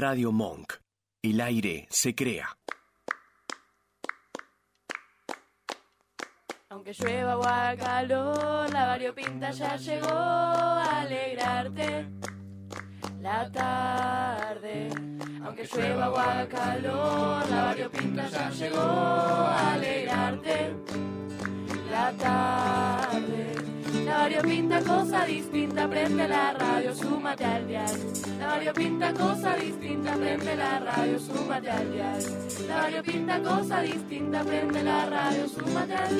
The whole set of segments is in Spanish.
Radio Monk. El aire se crea. Aunque llueva o haga calor, la variopinta ya llegó a alegrarte la tarde. Aunque llueva o haga calor, la variopinta ya llegó a alegrarte la tarde. La variopinta cosa distinta, prende la radio, súmate al dial. La variopinta cosa distinta, prende la radio, súmate al dial. La variopinta cosa distinta, prende la radio, súmate al.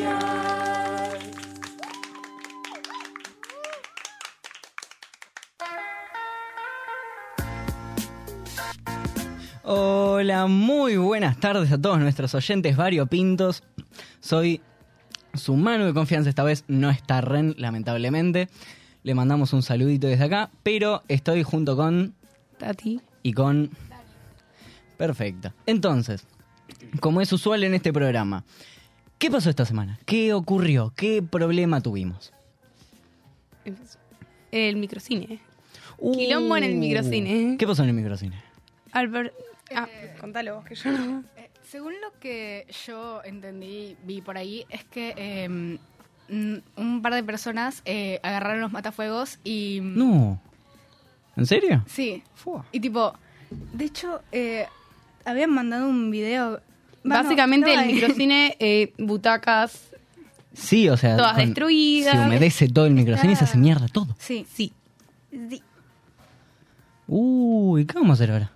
Hola, muy buenas tardes a todos nuestros oyentes variopintos. Soy su mano de confianza, esta vez no está Ren, lamentablemente. Le mandamos un saludito desde acá, pero estoy junto con Tati. y con... Perfecto. Entonces, como es usual en este programa, ¿qué pasó esta semana? ¿Qué ocurrió? ¿Qué problema tuvimos? El microcine. Uh, Quilombo en el microcine. ¿Qué pasó en el microcine? Albert. Ah, contalo vos que yo no. Eh, según lo que yo entendí, vi por ahí, es que eh, mm, un par de personas eh, agarraron los matafuegos y... No. ¿En serio? Sí. Fua. Y tipo, de hecho, eh, habían mandado un video... Básicamente no, el microcine, eh, butacas. Sí, o sea, Todas con- destruidas. se humedece todo el microcine y se hace mierda todo. Sí. Sí. Sí. Uy, ¿qué vamos a hacer ahora?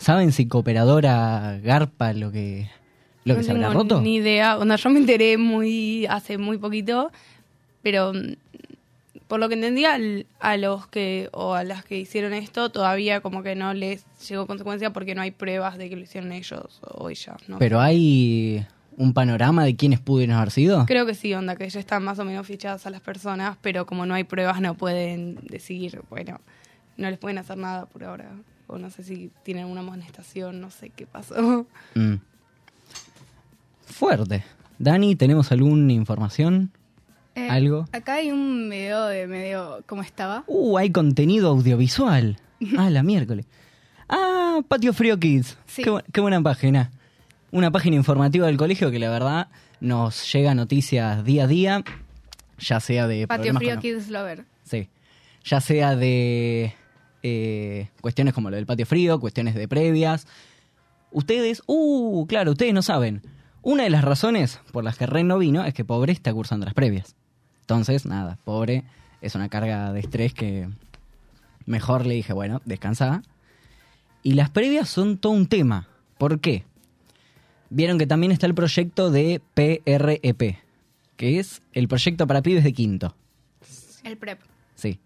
¿Saben si cooperadora garpa lo que lo que no se habrá roto? Ni idea. Onda, yo me enteré muy hace muy poquito, pero mm, por lo que entendí al- a los que o a las que hicieron esto todavía como que no les llegó consecuencia porque no hay pruebas de que lo hicieron ellos o ellas, ¿no? Pero hay un panorama de quiénes pudieron haber sido. Creo que sí, onda, que ya están más o menos fichadas a las personas, pero como no hay pruebas no pueden decir, bueno, no les pueden hacer nada por ahora. O no sé si tienen una amonestación, no sé qué pasó. Mm. Fuerte. Dani, ¿tenemos alguna información? Eh, ¿Algo? Acá hay un video de medio cómo estaba. Uh, hay contenido audiovisual. Ah, la miércoles. Ah, Patio Frío Kids. Sí. Qué, bu- qué buena página. Una página informativa del colegio que la verdad nos llega noticias día a día, ya sea de Patio Frío con- Kids Lover. Sí. Ya sea de eh, cuestiones como lo del patio frío, cuestiones de previas. Ustedes, uh, claro, ustedes no saben. Una de las razones por las que Ren no vino es que pobre está cursando las previas. Entonces, nada, pobre es una carga de estrés que mejor le dije, bueno, descansa. Y las previas son todo un tema. ¿Por qué? Vieron que también está el proyecto de PREP, que es el proyecto para pibes de quinto. El prep. Sí.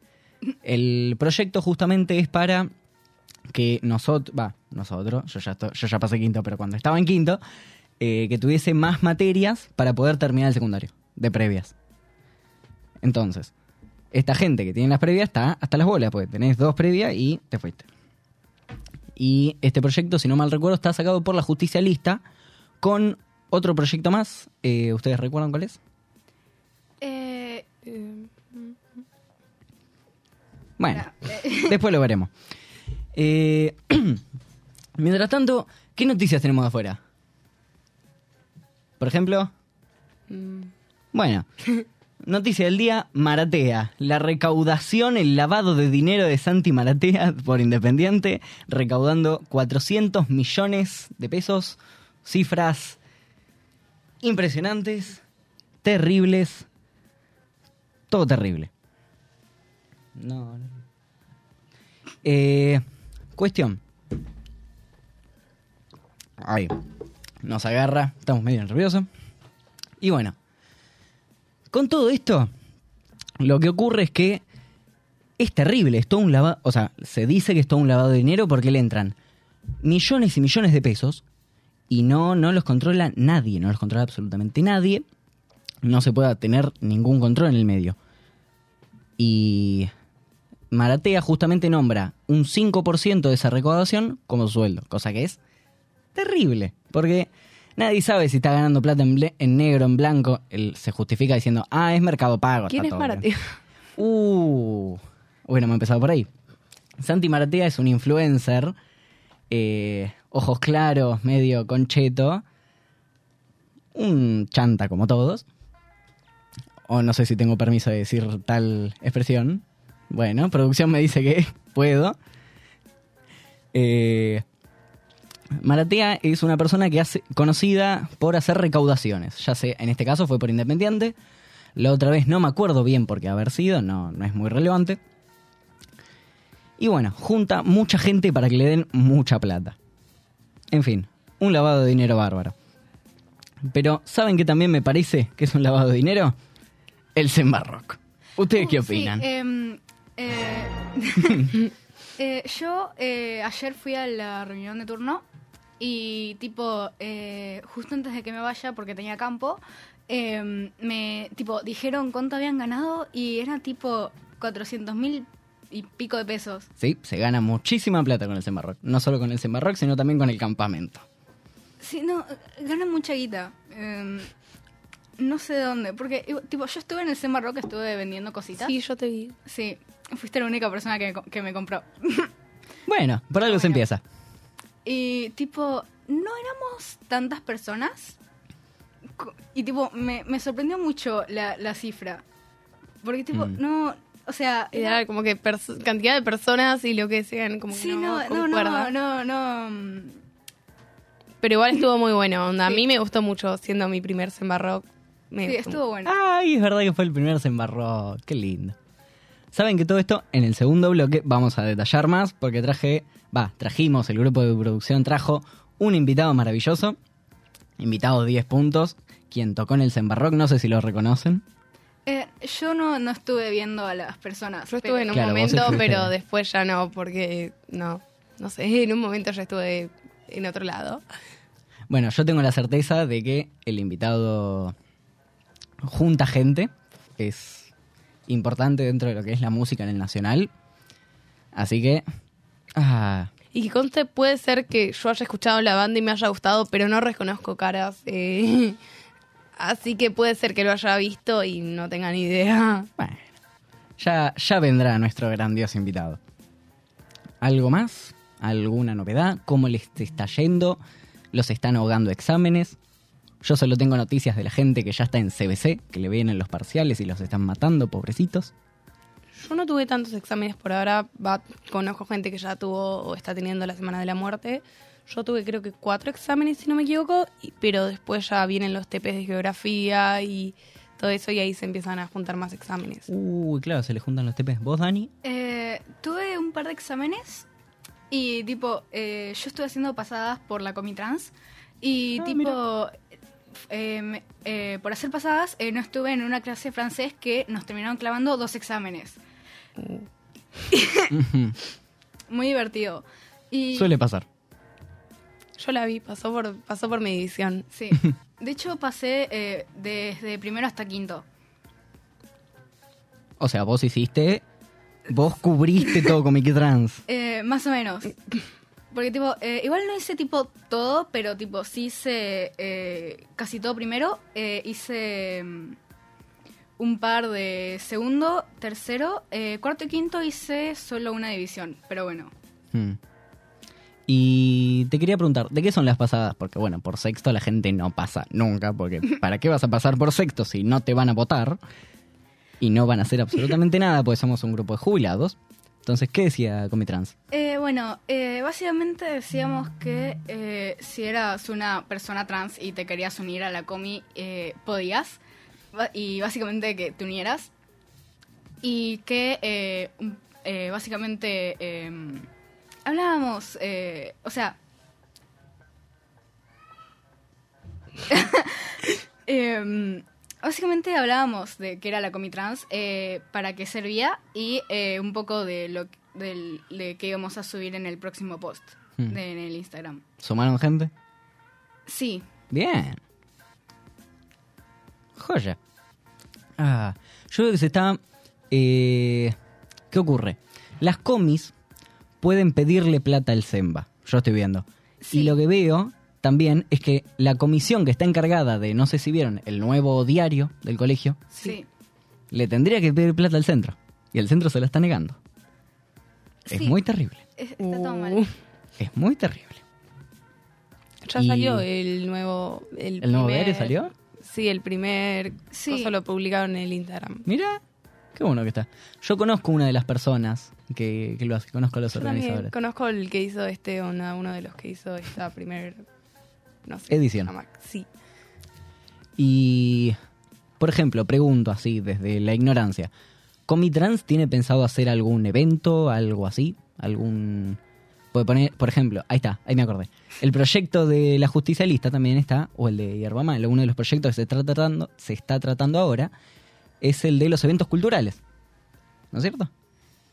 El proyecto justamente es para que nosotros, va, nosotros, yo ya, pasé quinto, pero cuando estaba en quinto, eh, que tuviese más materias para poder terminar el secundario, de previas. Entonces, esta gente que tiene las previas está hasta las bolas, porque tenés dos previas y te fuiste. Y este proyecto, si no mal recuerdo, está sacado por la justicia lista con otro proyecto más. Eh, ¿Ustedes recuerdan cuál es? Eh, Bueno, después lo veremos. Eh, mientras tanto, ¿qué noticias tenemos de afuera? Por ejemplo, Mm, bueno, noticia del día, Maratea. La recaudación, el lavado de dinero de Santi Maratea por Independiente, recaudando 400 millones de pesos. Cifras impresionantes, terribles, todo terrible. No, no. Eh, cuestión. Ahí. Nos agarra. Estamos medio nerviosos. Y bueno. Con todo esto, lo que ocurre es que es terrible. Es todo un lavado. O sea, se dice que es todo un lavado de dinero porque le entran millones y millones de pesos y no, no los controla nadie. No los controla absolutamente nadie. No se puede tener ningún control en el medio. Y Maratea justamente nombra un 5% de esa recaudación como sueldo, cosa que es terrible, porque nadie sabe si está ganando plata en, ble- en negro, en blanco, él se justifica diciendo, ah, es mercado pago. ¿Quién es Maratea? bien". Uh, bueno, me he empezado por ahí. Santi Maratea es un influencer eh, ojos claros, medio concheto, un chanta como todos, o no sé si tengo permiso de decir tal expresión. Bueno, producción me dice que puedo. Eh, Maratea es una persona que hace conocida por hacer recaudaciones. Ya sé, en este caso fue por Independiente. La otra vez no me acuerdo bien por qué haber sido, no, no es muy relevante. Y bueno, junta mucha gente para que le den mucha plata. En fin, un lavado de dinero bárbaro. Pero, ¿saben qué también me parece que es un lavado de dinero? El Zenbarrock. ¿Ustedes Uh, qué sí, opinan? em, eh, eh, yo eh, ayer fui a la reunión de turno y tipo, eh, justo antes de que me vaya, porque tenía campo, em, me tipo dijeron cuánto habían ganado y era tipo 400 mil y pico de pesos. Sí, se gana muchísima plata con el Zenbarrock. No solo con el Zenbarrock, sino también con el campamento. Sí, no, ganan mucha guita. Em, no sé de dónde, porque tipo, yo estuve en el Semba Rock, estuve vendiendo cositas. Sí, yo te vi. Sí, fuiste la única persona que que me compró. Bueno, por algo se empieza. Y tipo, no éramos tantas personas. Y tipo, me, me sorprendió mucho la, la cifra. Porque tipo, Mm. no, o sea... Era como que cantidad de personas y lo que sean, como que sí, no, no, no, no, no, no. mm, Pero igual estuvo muy bueno. Onda. A mí me gustó mucho siendo mi primer Sembarrock. Me Sí, gustó estuvo bueno. Ay, es verdad que fue el primer Zenbarrock. Qué lindo. Saben que todo esto en el segundo bloque vamos a detallar más porque traje, va, trajimos, el grupo de producción trajo un invitado maravilloso, invitado 10 puntos, quien tocó en el Zenbarrock, no sé si lo reconocen. Eh, yo no, no estuve viendo a las personas. Yo pero- estuve en un Claro, momento, pero después ya no, porque no, no sé, en un momento ya estuve en otro lado. Bueno, yo tengo la certeza de que el invitado junta gente, es importante dentro de lo que es la música en el nacional, así que... Ah, Y que conste, puede ser que yo haya escuchado la banda y me haya gustado, pero no reconozco caras. eh, Así que puede ser que lo haya visto y no tenga ni idea. Bueno, ya, ya vendrá nuestro grandioso invitado. ¿Algo más? ¿Alguna novedad? ¿Cómo les está yendo? ¿Los están ahogando exámenes? Yo solo tengo noticias de la gente que ya está en CBC, que le vienen los parciales y los están matando, pobrecitos. Yo no tuve tantos exámenes por ahora. Va, conozco gente que ya tuvo o está teniendo la semana de la muerte. Yo tuve creo que cuatro exámenes, si no me equivoco, y- pero después ya vienen los TPs de geografía y todo eso y ahí se empiezan a juntar más exámenes. Uy, claro, se le juntan los TPs. ¿Vos, Dani? Eh, tuve un par de exámenes y tipo, eh, yo estuve haciendo pasadas por la Comitrans y Ah, tipo, eh, me- eh, por hacer pasadas eh, no estuve en una clase de francés que nos terminaron clavando dos exámenes. Muy divertido. Y Suele pasar. Yo la vi, pasó por, pasó por mi división. sí, de hecho pasé eh, desde primero hasta quinto. O sea, vos hiciste... Vos cubriste todo Comic Trans. Eh, más o menos. Porque tipo, eh, igual no hice tipo todo, pero tipo sí hice eh, casi todo primero. Eh, hice mm, un par de segundo, tercero, cuarto y quinto hice solo una división. Pero bueno. Hmm. Y te quería preguntar, ¿de qué son las pasadas? Porque bueno, por sexto la gente no pasa nunca, porque ¿para qué vas a pasar por sexto si no te van a votar? Y no van a hacer absolutamente nada, porque somos un grupo de jubilados. Entonces, ¿qué decía Comitrans? Eh, bueno, eh, básicamente decíamos que eh, si eras una persona trans y te querías unir a la comi, eh, podías. Y básicamente que te unieras. Y que eh, básicamente eh, hablábamos, o sea... Básicamente hablábamos de qué era la Comitrans, eh, para qué servía y eh, un poco de lo del, de que íbamos a subir en el próximo post Hmm. de- en el Instagram. ¿Sumaron gente? Sí, Bien. Joya. Ah, yo creo que se está... eh, ¿Qué ocurre? Las comis pueden pedirle plata al Zemba. Yo estoy viendo. Sí. Y lo que veo también es que la comisión que está encargada de, no sé si vieron, el nuevo diario del colegio, sí. le tendría que pedir plata al centro. Y el centro se la está negando. Es Sí. muy terrible. Es- está todo Uh. mal. Es muy terrible. Ya Y- salió el nuevo. ¿El, ¿El nuevo Bere salió? Sí, el primer. Sí. lo publicaron en el Instagram. Mira, qué bueno que está. Yo conozco una de las personas que, que lo hace, conozco a los Yo organizadores. conozco el que hizo este, una- uno de los que hizo esta primer. No sé. Edición. Sí. Y, por ejemplo, pregunto así, desde la ignorancia. ¿Comitrans tiene pensado hacer algún evento, algo así? ¿Algún...? Puede poner, por ejemplo, ahí está, ahí me acordé. El proyecto de la justicia lista también está, o el de Yerba Mala, uno de los proyectos que se está tratando, se está tratando ahora, es el de los eventos culturales. ¿No es cierto?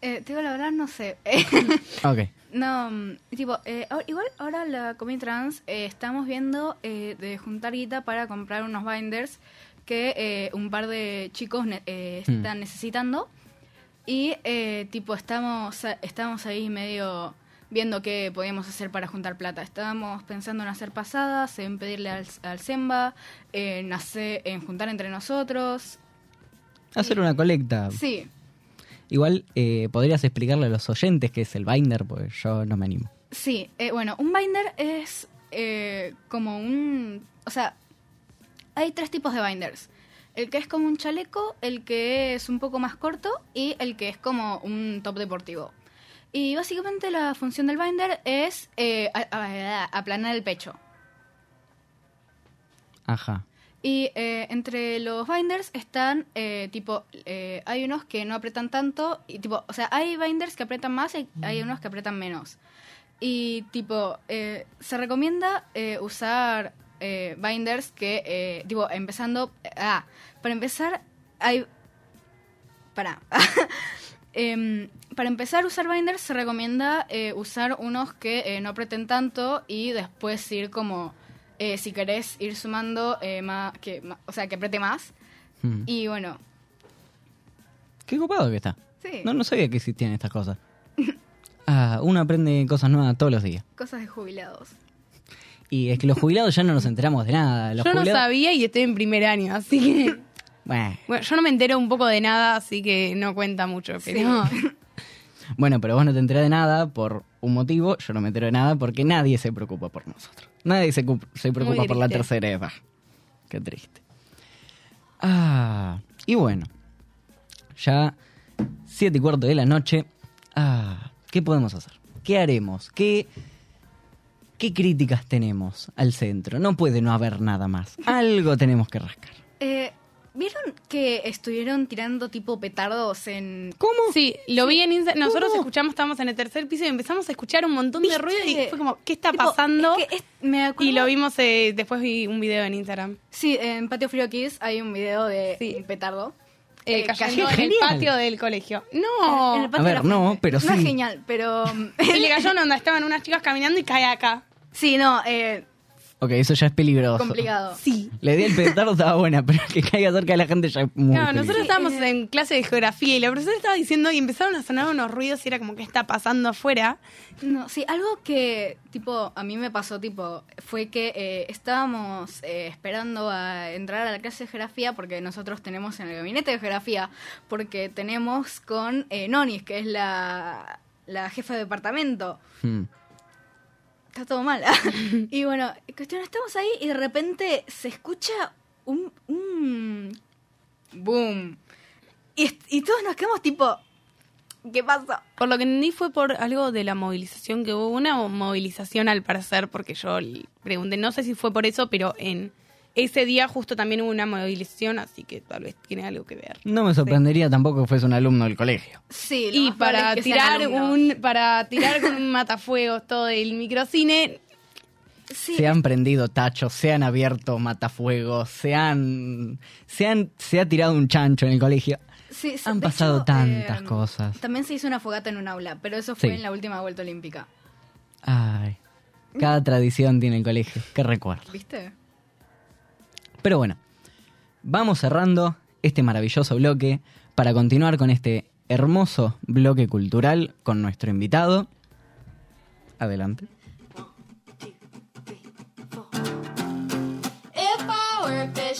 Eh, te digo la verdad, no sé. Ok. no, mm, tipo, eh, igual ahora la Comi Trans eh, estamos viendo eh, de juntar guita para comprar unos binders que eh, un par de chicos ne- eh, Hmm. están necesitando. Y eh, tipo, estamos, estamos ahí medio viendo qué podíamos hacer para juntar plata. Estábamos pensando en hacer pasadas, en pedirle al, al Zemba, en, hacer, en juntar entre nosotros. Hacer una colecta. Sí, Igual eh, podrías explicarle a los oyentes qué es el binder, pues yo no me animo. Sí, eh, bueno, un binder es eh, como un... O sea, hay tres tipos de binders. El que es como un chaleco, el que es un poco más corto y el que es como un top deportivo. Y básicamente la función del binder es eh, aplanar el pecho. Ajá. Y eh, entre los binders están, eh, tipo, eh, hay unos que no apretan tanto, y tipo, o sea, hay binders que apretan más y hay unos que apretan menos. Y tipo, eh, se recomienda usar binders que, tipo, empezando, ah, para empezar, hay, para, Em, para empezar a usar binders se recomienda usar unos que no aprieten tanto y después ir como, eh, si querés ir sumando, eh, más, que, o sea, que apriete más. Hmm. Y bueno, Qué copado que está. sí, No, no sabía que existían estas cosas. Ah, uno aprende cosas nuevas todos los días. cosas de jubilados. Y es que los jubilados ya no nos enteramos de nada. Los Yo no sabía y estoy en primer año, así que. Bueno, Bueno, yo no me entero un poco de nada, así que no cuenta mucho. Pero Bueno, pero vos no te enterás de nada por un motivo, yo no me entero de nada porque nadie se preocupa por nosotros. Nadie se, se preocupa por la tercera edad. Qué triste. Ah, y bueno, ya siete y cuarto de la noche. Ah, ¿qué podemos hacer? ¿Qué haremos? ¿Qué, ¿Qué críticas tenemos al centro? No puede no haber nada más. Algo tenemos que rascar. Eh, ¿Vieron que estuvieron tirando tipo petardos en... ¿Cómo? sí, lo vi en Instagram. Nosotros ¿Cómo? escuchamos, estábamos en el tercer piso y empezamos a escuchar un montón de ruido y fue como, ¿qué está Tipo, pasando? es que es- me acuerdo- Y lo vimos, eh, después vi un video en Instagram. Sí, en Patio Frío Kids hay un video de Sí. un petardo. Eh, cayendo cayó- en el Genial. patio del colegio. No. En el patio A de ver, la no, pero No es sí. genial, pero... Y le cayó una onda, estaban unas chicas caminando y cae acá. sí, no, eh, Ok, eso ya es peligroso. complicado. Sí. La idea del petardo estaba buena, pero que caiga cerca de la gente ya es muy Claro, nosotros peligroso. estábamos en clase de geografía y la profesora estaba diciendo y empezaron a sonar unos ruidos y era como, ¿qué está pasando afuera? No, sí, algo que, tipo, a mí me pasó, tipo, fue que eh, estábamos eh, esperando a entrar a la clase de geografía porque nosotros tenemos en el gabinete de geografía, porque tenemos con eh, Nonis, que es la, la jefa de departamento. Hmm. Está todo mal. y bueno, cuestión, estamos ahí y de repente se escucha un... un boom. Y, y todos nos quedamos tipo, ¿qué pasó? Por lo que entendí fue por algo de la movilización que hubo, una movilización al parecer, porque yo pregunté, no sé si fue por eso, pero en ese día justo también hubo una movilización, así que tal vez tiene algo que ver. No me sorprendería tampoco que fuese un alumno del colegio. Sí, lo Y para es que tirar un para tirar con un matafuegos todo el microcine, Sí, Se han prendido tachos, se han abierto matafuegos, se han, se han, se ha tirado un chancho en el colegio. Sí, sí, Han pasado hecho, tantas eh, cosas. También se hizo una fogata en un aula, pero eso fue Sí. en la última vuelta olímpica. Ay, cada tradición tiene el colegio, qué recuerdo. ¿Viste? Pero bueno, vamos cerrando este maravilloso bloque para continuar con este hermoso bloque cultural con nuestro invitado. Adelante.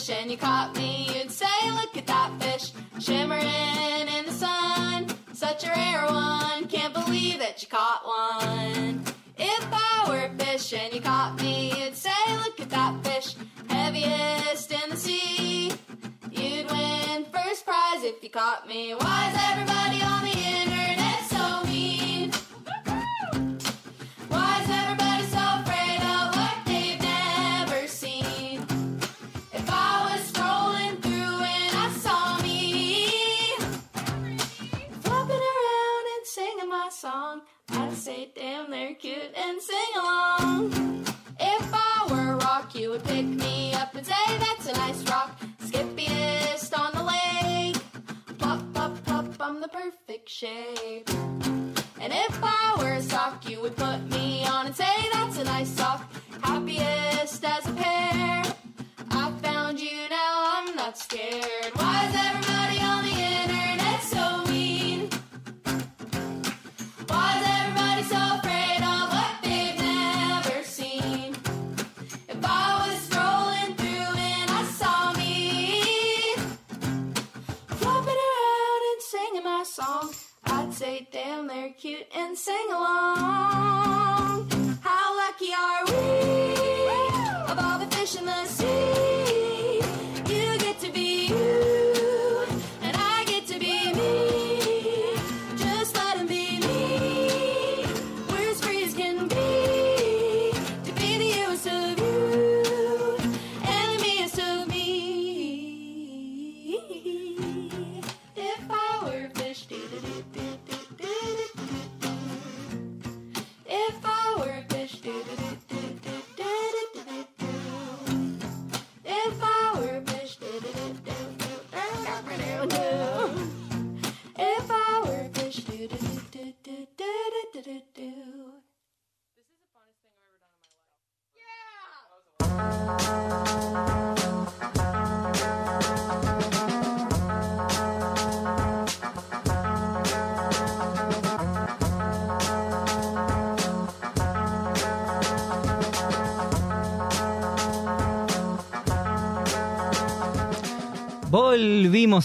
And you caught me, you'd say, Look at that fish shimmering in the sun. Such a rare one, can't believe that you caught one. If I were a fish and you caught me, you'd say, Look at that fish, heaviest in the sea. You'd win first prize if you caught me. Why is everybody on the internet so mean? Why is everybody so afraid of what they've never seen? If I was strolling through and I saw me flopping around and singing my song, say, damn, they're cute and sing along. If I were a rock, you would pick me up and say, that's a nice rock, skippiest on the lake. Pop, pop, pop, I'm the perfect shape. And if I were a sock, you would put me on and say, that's a nice sock, happiest as a pair. I found you, now I'm not scared. Why is everybody on the internet Get down there, cute, and sing along.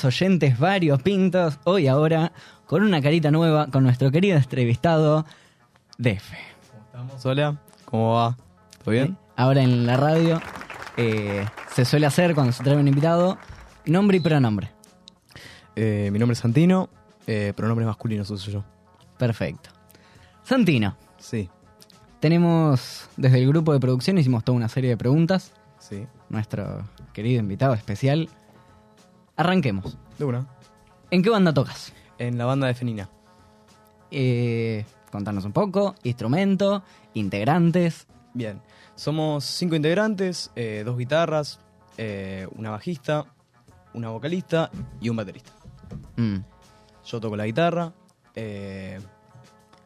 Oyentes varios pintos, hoy ahora, con una carita nueva, con nuestro querido entrevistado, Defe. Estamos, hola, ¿cómo va? ¿Todo bien? Ahora en la radio eh, se suele hacer cuando se trae un invitado, nombre y pronombre. Eh, mi nombre es Santino, eh, pronombre masculino uso yo. Perfecto. Santino, Sí, tenemos desde el grupo de producción hicimos toda una serie de preguntas. sí, Nuestro querido invitado especial. Arranquemos. de una. ¿En qué banda tocas? En la banda de Fenina. Eh, contanos un poco, instrumento, integrantes. Bien, somos cinco integrantes, eh, dos guitarras, eh, una bajista, una vocalista y un baterista. Mm, Yo toco la guitarra.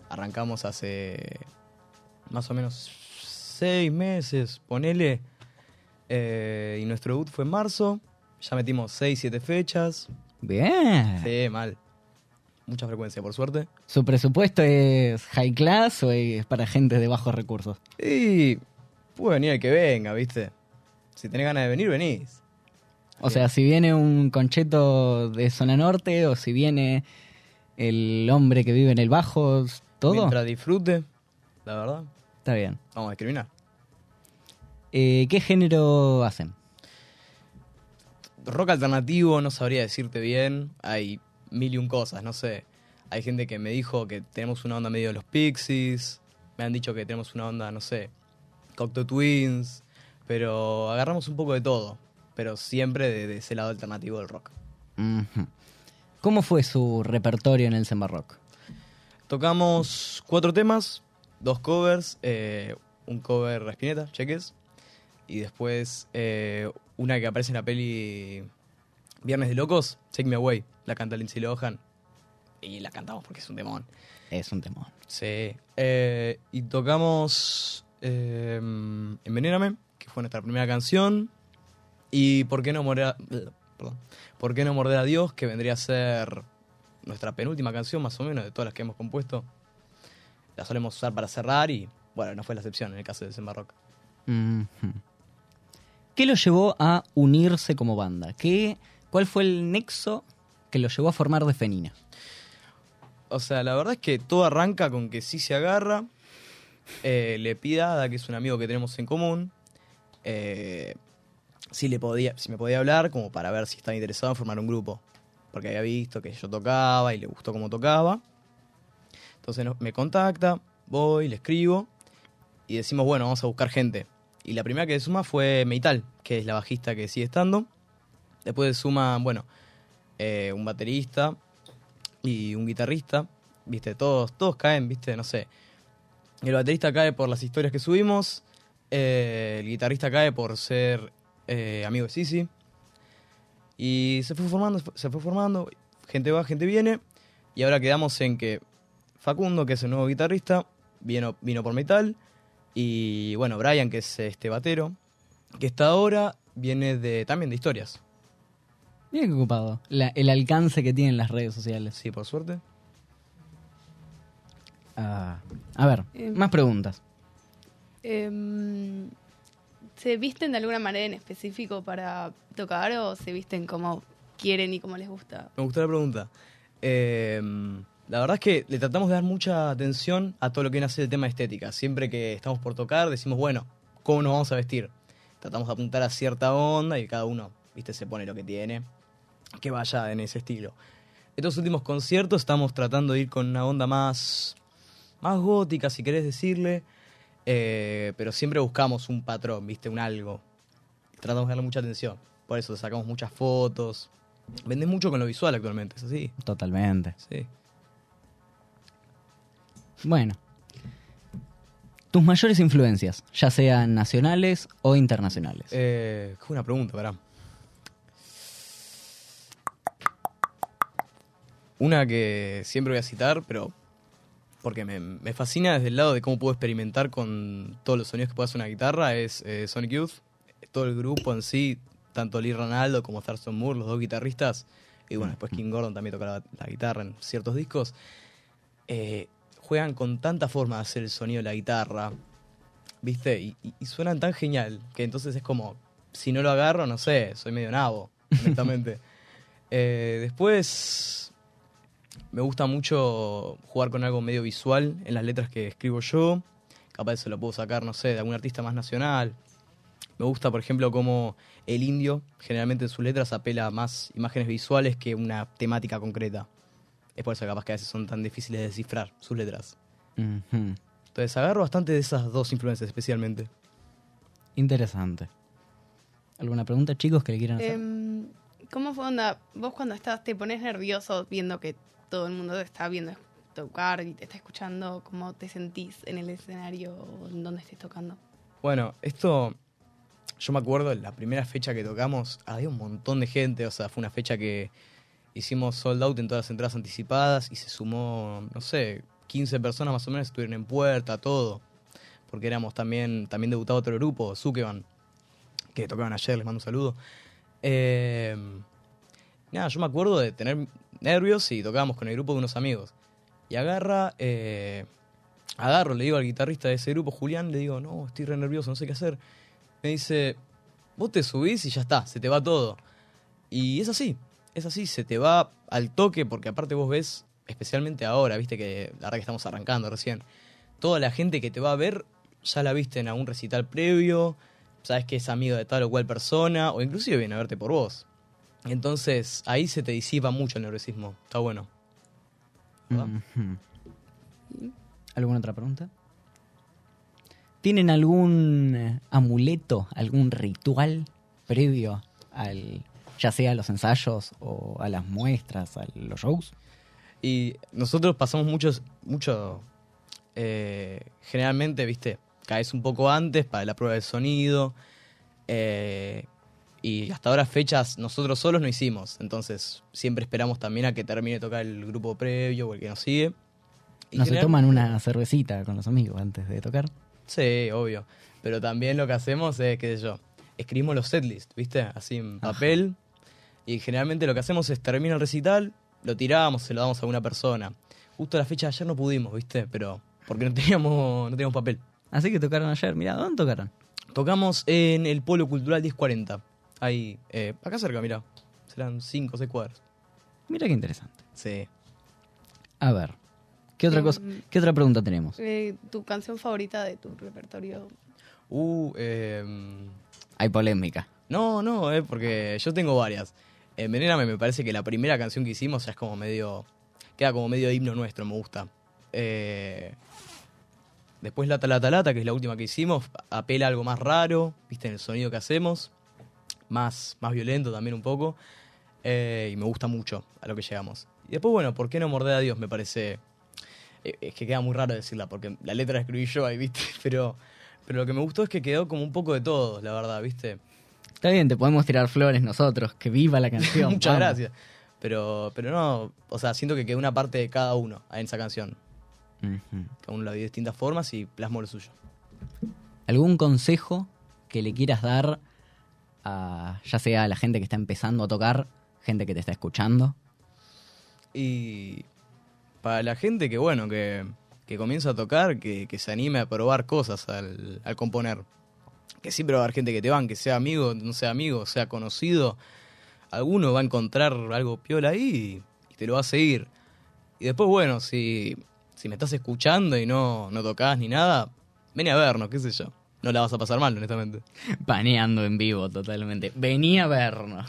arrancamos hace más o menos seis meses, ponele. y nuestro debut fue en marzo. Ya metimos seis, siete fechas. Bien. Sí, mal. Mucha frecuencia, por suerte. ¿Su presupuesto es high class o es para gente de bajos recursos? Y puede venir el que venga, ¿viste? Si tenés ganas de venir, venís. O sea, si viene un concheto de zona norte o si viene el hombre que vive en el bajo, todo Mientras disfrute, la verdad, está bien. vamos a discriminar. Eh, ¿Qué género hacen? Rock alternativo, no sabría decirte bien. Hay mil y un cosas, no sé. Hay gente que me dijo que tenemos una onda medio de los Pixies. Me han dicho que tenemos una onda, no sé, Cocteau Twins. Pero agarramos un poco de todo. Pero siempre de, de ese lado alternativo del rock. ¿Cómo fue su repertorio en el Samba Rock? Tocamos cuatro temas, dos covers, eh, un cover a Spinetta, cheques, y después eh, una que aparece en la peli Viernes de Locos, Take Me Away, la canta Lindsay Lohan, y la cantamos porque es un demon. Es un temón. Sí. Eh, y tocamos eh, Envenéname, que fue nuestra primera canción, y ¿Por qué no morder a, perdón, ¿Por qué no morder a Dios? que vendría a ser nuestra penúltima canción, más o menos, de todas las que hemos compuesto. La solemos usar para cerrar y, bueno, no fue la excepción en el caso de Semba Rock. Ujú. ¿Qué lo llevó a unirse como banda? ¿Qué, ¿Cuál fue el nexo que lo llevó a formar de Fenina? O sea, la verdad es que todo arranca con que sí se agarra. eh, le pide a que es un amigo que tenemos en común, eh, si, le podía, si me podía hablar como para ver si estaba interesado en formar un grupo. Porque había visto que yo tocaba y le gustó cómo tocaba. Entonces me contacta, voy, le escribo y decimos, bueno, vamos a buscar gente. Y la primera que suma fue Meital, que es la bajista que sigue estando. Después suma, bueno, eh, un baterista y un guitarrista. Viste, todos, todos caen, viste, no sé. El baterista cae por las historias que subimos. eh, el guitarrista cae por ser eh, amigo de Sisi. Y se fue formando, se fue formando. Gente va, gente viene. Y ahora quedamos en que Facundo, que es el nuevo guitarrista, vino, vino por metal. Y bueno, Brian, que es este batero, que está ahora, viene de también de historias. Qué ocupado. La- el alcance que tienen las redes sociales. Sí, por suerte. Ah, a ver, Eh. más preguntas. Em, ¿Se visten de alguna manera en específico para tocar o se visten como quieren y como les gusta? Me gustó la pregunta. Eh, la verdad es que le tratamos de dar mucha atención a todo lo que nace el tema de estética. Siempre que estamos por tocar, decimos, bueno, ¿cómo nos vamos a vestir? Tratamos de apuntar a cierta onda y cada uno, viste, se pone lo que tiene, que vaya en ese estilo. Estos últimos conciertos estamos tratando de ir con una onda más, más gótica, si querés decirle, eh, pero siempre buscamos un patrón, viste, un algo. Tratamos de darle mucha atención. Por eso sacamos muchas fotos. Vendes mucho con lo visual actualmente, ¿es así? Totalmente. Sí. Bueno. Tus mayores influencias, ya sean nacionales o internacionales. Eh, buena pregunta, pará. Una que siempre voy a citar, pero porque me, me fascina desde el lado de cómo puedo experimentar con todos los sonidos que puede hacer una guitarra, es eh, Sonic Youth. Todo el grupo en sí, tanto Lee Ronaldo como Thurston Moore, los dos guitarristas, y bueno, después King Gordon también toca la, la guitarra en ciertos discos, eh, juegan con tanta forma de hacer el sonido de la guitarra, ¿viste? Y, y- y suenan tan genial que entonces es como, si no lo agarro, no sé, soy medio nabo, honestamente. Eh, después, me gusta mucho jugar con algo medio visual en las letras que escribo yo. Capaz eso lo puedo sacar, no sé, de algún artista más nacional. Me gusta, por ejemplo, cómo el indio generalmente en sus letras apela a más imágenes visuales que una temática concreta. Es por eso que capaz que a veces son tan difíciles de descifrar sus letras. Entonces agarro bastante de esas dos influencias especialmente. Interesante. ¿Alguna pregunta, chicos, que le quieran hacer? Em, ¿Cómo fue onda? Vos cuando estás, te pones nervioso viendo que todo el mundo te está viendo tocar y te está escuchando, ¿cómo te sentís en el escenario o en donde estés tocando? Bueno, esto yo me acuerdo la primera fecha que tocamos, había un montón de gente, o sea, fue una fecha que hicimos sold out en todas las entradas anticipadas y se sumó, no sé, 15 personas más o menos estuvieron en puerta, todo. Porque éramos también, también debutado otro grupo, Zukeban, que tocaban ayer, les mando un saludo. Eh, nada, yo me acuerdo de tener nervios y tocábamos con el grupo de unos amigos. Y agarra, eh, agarro, le digo al guitarrista de ese grupo, Julián, le digo, no, estoy re nervioso, no sé qué hacer. Me dice, vos te subís y ya está, se te va todo. Y es así, es así, se te va al toque, porque aparte vos ves, especialmente ahora, viste que la verdad que estamos arrancando recién, toda la gente que te va a ver, ya la viste en algún recital previo, sabes que es amigo de tal o cual persona, o inclusive viene a verte por vos. Entonces ahí se te disipa mucho el nerviosismo, está bueno. ¿Alguna otra pregunta? ¿Tienen algún eh, amuleto, algún ritual previo al, ya sea a los ensayos o a las muestras, a los shows? Y nosotros pasamos muchos, mucho, eh, generalmente, viste, caes un poco antes para la prueba de sonido. eh, y hasta ahora fechas nosotros solos no hicimos. Entonces siempre esperamos también a que termine de tocar el grupo previo o el que nos sigue. Y ¿No se toman una cervecita con los amigos antes de tocar? Sí, obvio. Pero también lo que hacemos es, qué sé yo, escribimos los setlists, ¿viste? Así en papel. Y generalmente lo que hacemos es termina el recital, lo tiramos, se lo damos a una persona. Justo la fecha de ayer no pudimos, ¿viste? Pero porque no teníamos, no teníamos papel. Así que tocaron ayer. Mirá, ¿dónde tocaron? Tocamos en el Polo Cultural 1040. Ahí, eh, acá cerca, mirá. Serán 5 o 6 cuadras. Mira qué interesante. Sí. A ver, ¿Qué otra Em, cosa? ¿Qué otra pregunta tenemos? Eh, ¿Tu canción favorita de tu repertorio? Uh, em, Hay polémica. no, no, eh, porque yo tengo varias. Envenename me parece que la primera canción que hicimos es como medio... Queda como medio himno nuestro, me gusta. Eh, después Lata Lata Lata, que es la última que hicimos, apela a algo más raro, viste, en el sonido que hacemos. Más, más violento también un poco. Eh, y me gusta mucho a lo que llegamos. Y después, bueno, ¿por qué no morder a Dios? Me parece... eh, Es que queda muy raro decirla, porque la letra la escribí yo ahí, viste. Pero, pero lo que me gustó es que quedó como un poco de todo, la verdad, viste. Está bien, te podemos tirar flores nosotros. Que viva la canción. Muchas vamos. gracias. Pero, pero no, o sea, siento que quedó una parte de cada uno en esa canción. Ujú. Cada uno la vio de distintas formas y plasmó lo suyo. ¿Algún consejo que le quieras dar a ya sea a la gente que está empezando a tocar, gente que te está escuchando? Y para la gente que, bueno, que, que comienza a tocar, que, que se anime a probar cosas al, al componer. Que siempre va a haber gente que te van, que sea amigo, no sea amigo, sea conocido. Alguno va a encontrar algo piola ahí y, te lo va a seguir. Y después, bueno, si, si me estás escuchando y no, no tocas ni nada, ven a vernos, qué sé yo. No la vas a pasar mal, honestamente. Paneando en vivo totalmente. Venía a vernos.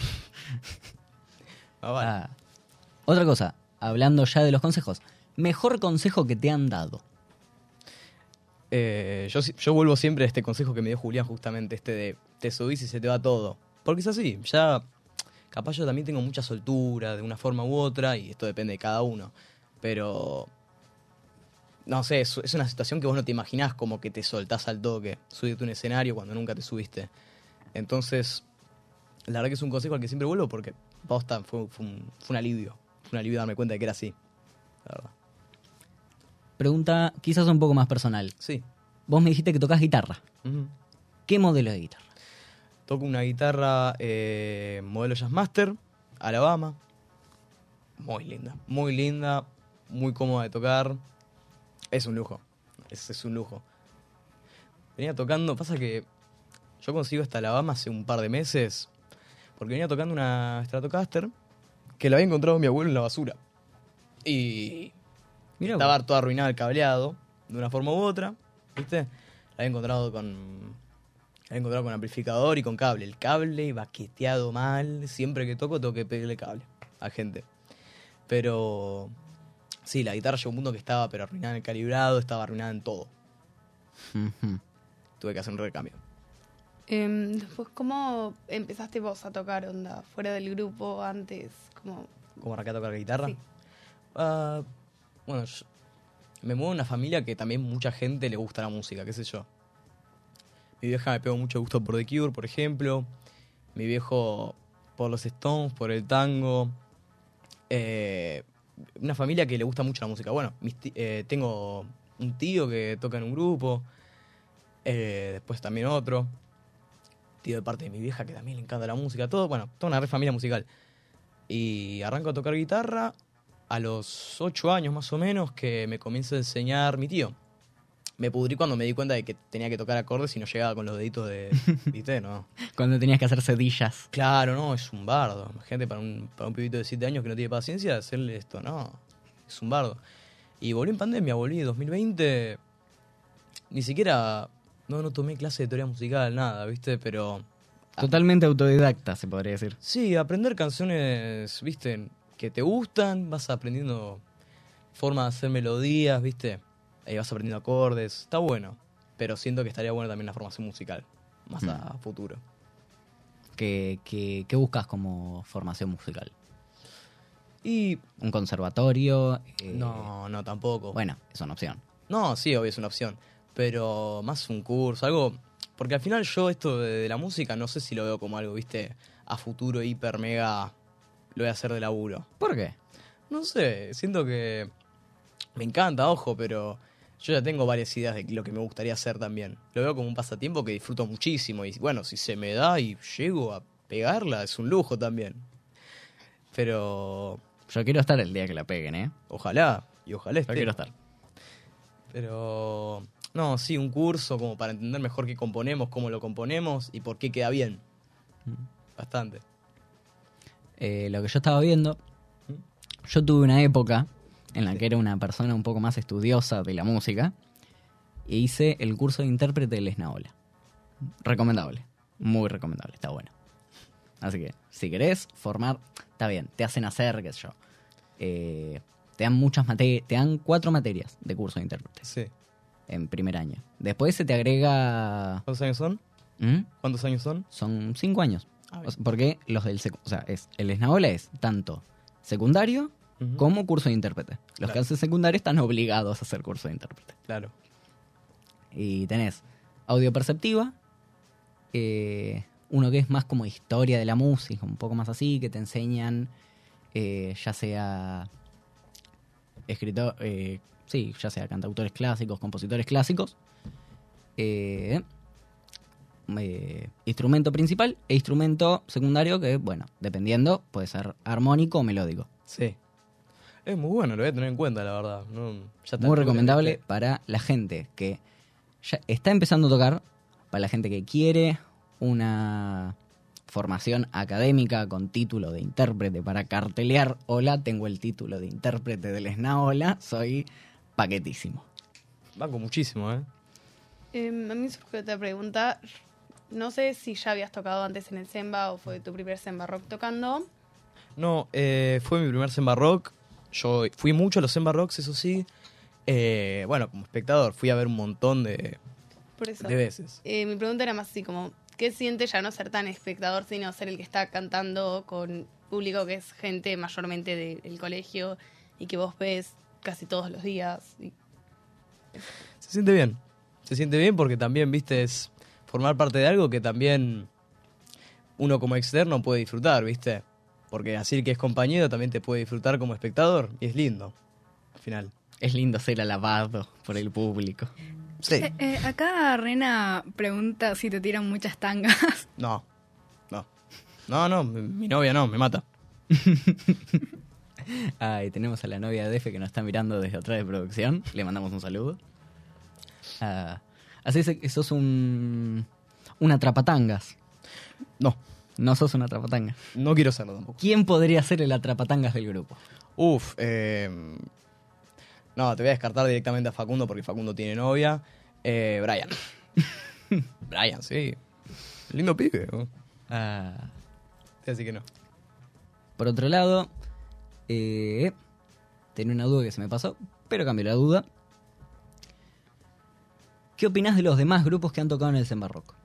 Ah, vale. Ah. Otra cosa, hablando ya de los consejos. Mejor consejo que te han dado. Eh, yo, yo vuelvo siempre a este consejo que me dio Julián, justamente, este de te subís y se te va todo. Porque es así, ya capaz yo también tengo mucha soltura de una forma u otra y esto depende de cada uno. Pero, no sé, es, una situación que vos no te imaginás como que te soltás al toque, subirte a un escenario cuando nunca te subiste. Entonces, la verdad que es un consejo al que siempre vuelvo porque posta, fue, fue, un, fue un alivio. Fue un alivio darme cuenta de que era así. La verdad. Pregunta quizás un poco más personal. Sí. Vos me dijiste que tocas guitarra. ¿Qué modelo de guitarra? Toco una guitarra eh, modelo Jazzmaster, Alabama. Muy linda, muy linda, muy cómoda de tocar. Es un lujo, es, es un lujo. Venía tocando, pasa que yo consigo esta Alabama hace un par de meses, porque venía tocando una Stratocaster que la había encontrado mi abuelo en la basura. Y Estaba todo arruinado el cableado, de una forma u otra, ¿viste? La había encontrado con. La había encontrado con amplificador y con cable. El cable baqueteado mal. Siempre que toco, tengo que pedirle cable a gente. Pero. Sí, la guitarra llegó a un punto que estaba pero arruinada en el calibrado, estaba arruinada en todo. Tuve que hacer un recambio. Em, después, ¿cómo empezaste vos a tocar onda? Fuera del grupo, antes, como... ¿Cómo arranqué a tocar guitarra? Sí. Ah, bueno, yo me muevo en una familia que también mucha gente le gusta la música, qué sé yo. Mi vieja me pegó mucho gusto por The Cure, por ejemplo. Mi viejo por los Stones, por el tango. Eh, una familia que le gusta mucho la música. Bueno, eh, tengo un tío que toca en un grupo. eh, después también otro. Tío de parte de mi vieja que también le encanta la música. Todo, bueno, toda una familia musical. Y arranco a tocar guitarra a los 8 años más o menos que me comienza a enseñar mi tío. Me pudrí cuando me di cuenta de que tenía que tocar acordes y no llegaba con los deditos de... ¿Viste? No. Cuando tenías que hacer cedillas. Claro, no, es un bardo. Gente, para un, para un pibito de 7 años que no tiene paciencia, hacerle esto, no. Es un bardo. Y volví en pandemia, volví en 2020. Ni siquiera... No, no tomé clase de teoría musical, nada, ¿viste? Pero... Totalmente autodidacta, se podría decir. Sí, aprender canciones, viste, que te gustan, vas aprendiendo forma de hacer melodías, viste, ahí vas aprendiendo acordes, está bueno, pero siento que estaría bueno también la formación musical, más a futuro. ¿Qué, qué, qué buscas como formación musical? Y ¿Un conservatorio? Eh, no, no, tampoco. Bueno, es una opción. No, sí, obvio es una opción, pero más un curso, algo, porque al final yo esto de, de la música no sé si lo veo como algo, viste, a futuro hiper mega, lo voy a hacer de laburo. ¿Por qué? No sé, siento que me encanta, ojo, pero yo ya tengo varias ideas de lo que me gustaría hacer también. Lo veo como un pasatiempo que disfruto muchísimo y bueno, si se me da y llego a pegarla, es un lujo también. Pero Yo quiero estar el día que la peguen, ¿eh? ojalá, y ojalá Yo esté. quiero estar. Pero no, sí, un curso como para entender mejor qué componemos, cómo lo componemos y por qué queda bien. Bastante. Eh, lo que yo estaba viendo, yo tuve una época en la que era una persona un poco más estudiosa de la música, e hice el curso de intérprete del Esnaola. Recomendable, muy recomendable, está bueno. Así que, si querés formar, está bien, te hacen hacer, qué sé yo. Eh, te dan muchas materias, te dan cuatro materias de curso de intérprete Sí. en primer año. Después se te agrega... ¿Cuántos años son? ¿Mm? ¿Cuántos años son? Son cinco años. O sea, porque los del o sea, es, el Esnaola es tanto secundario como curso de intérprete. Los que Claro. hacen secundario están obligados a hacer curso de intérprete. Claro. Y tenés audio perceptiva, eh, uno que es más como historia de la música, un poco más así, que te enseñan eh, ya sea escritor, eh, sí, ya sea cantautores clásicos, compositores clásicos, eh, eh, instrumento principal e instrumento secundario que, bueno, dependiendo, puede ser armónico o melódico. Sí. Es muy bueno, lo voy a tener en cuenta, la verdad. No, ya está Muy recomendable para la gente que ya está empezando a tocar, para la gente que quiere una formación académica con título de intérprete para cartelear. Hola, tengo el título de intérprete del Esnaola, soy paquetísimo. Banco muchísimo, ¿eh? Em, a mí me surgió otra pregunta. No sé si ya habías tocado antes en el Semba o fue tu primer Semba Rock tocando. No, eh, fue mi primer Semba Rock. Yo fui mucho a los Semba Rocks, eso sí. Eh, bueno, como espectador, fui a ver un montón de, Por eso. de veces. Eh, mi pregunta era más así como, ¿qué siente ya no ser tan espectador, sino ser el que está cantando con público que es gente mayormente del colegio y que vos ves casi todos los días? Y- Se siente bien. Se siente bien porque también, viste, es formar parte de algo que también uno como externo puede disfrutar, viste. Porque así que es compañero también te puede disfrutar como espectador y es lindo, al final. Es lindo ser alabado por el público. Sí. Eh, eh, acá Rena pregunta si te tiran muchas tangas. No, no. No, no, mi, mi novia no, me mata. Ay, tenemos a la novia de Efe que nos está mirando desde atrás de producción. Le mandamos un saludo. Ah, así es que sos un. Un atrapatangas. No, No sos un atrapatanga. no quiero serlo tampoco. ¿Quién podría ser el atrapatangas del grupo? Uf, eh, no, te voy a descartar directamente a Facundo porque Facundo tiene novia. Eh, Brian. Brian, sí. Lindo pibe. ¿no? Ah, Así que no. por otro lado, eh, tenía una duda que se me pasó, pero cambié la duda. ¿Qué opinás de los demás grupos que han tocado en el Semba Rock?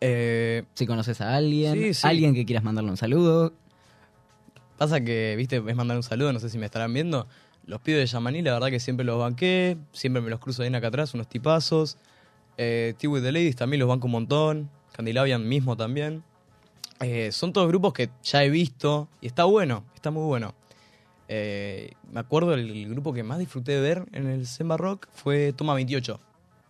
Eh, Si conoces a alguien, Sí, sí. alguien que quieras mandarle un saludo. pasa que, viste, es mandar un saludo, no sé si me estarán viendo. Los pibes de Yamaní, la verdad que siempre los banqué, siempre me los cruzo bien acá atrás, unos tipazos. Eh, Tea with the Ladies también los banco un montón. Candilabian mismo también. Eh, son todos grupos que ya he visto y está bueno, está muy bueno. Eh, me acuerdo el, el grupo que más disfruté de ver en el Semba Rock fue Toma 28,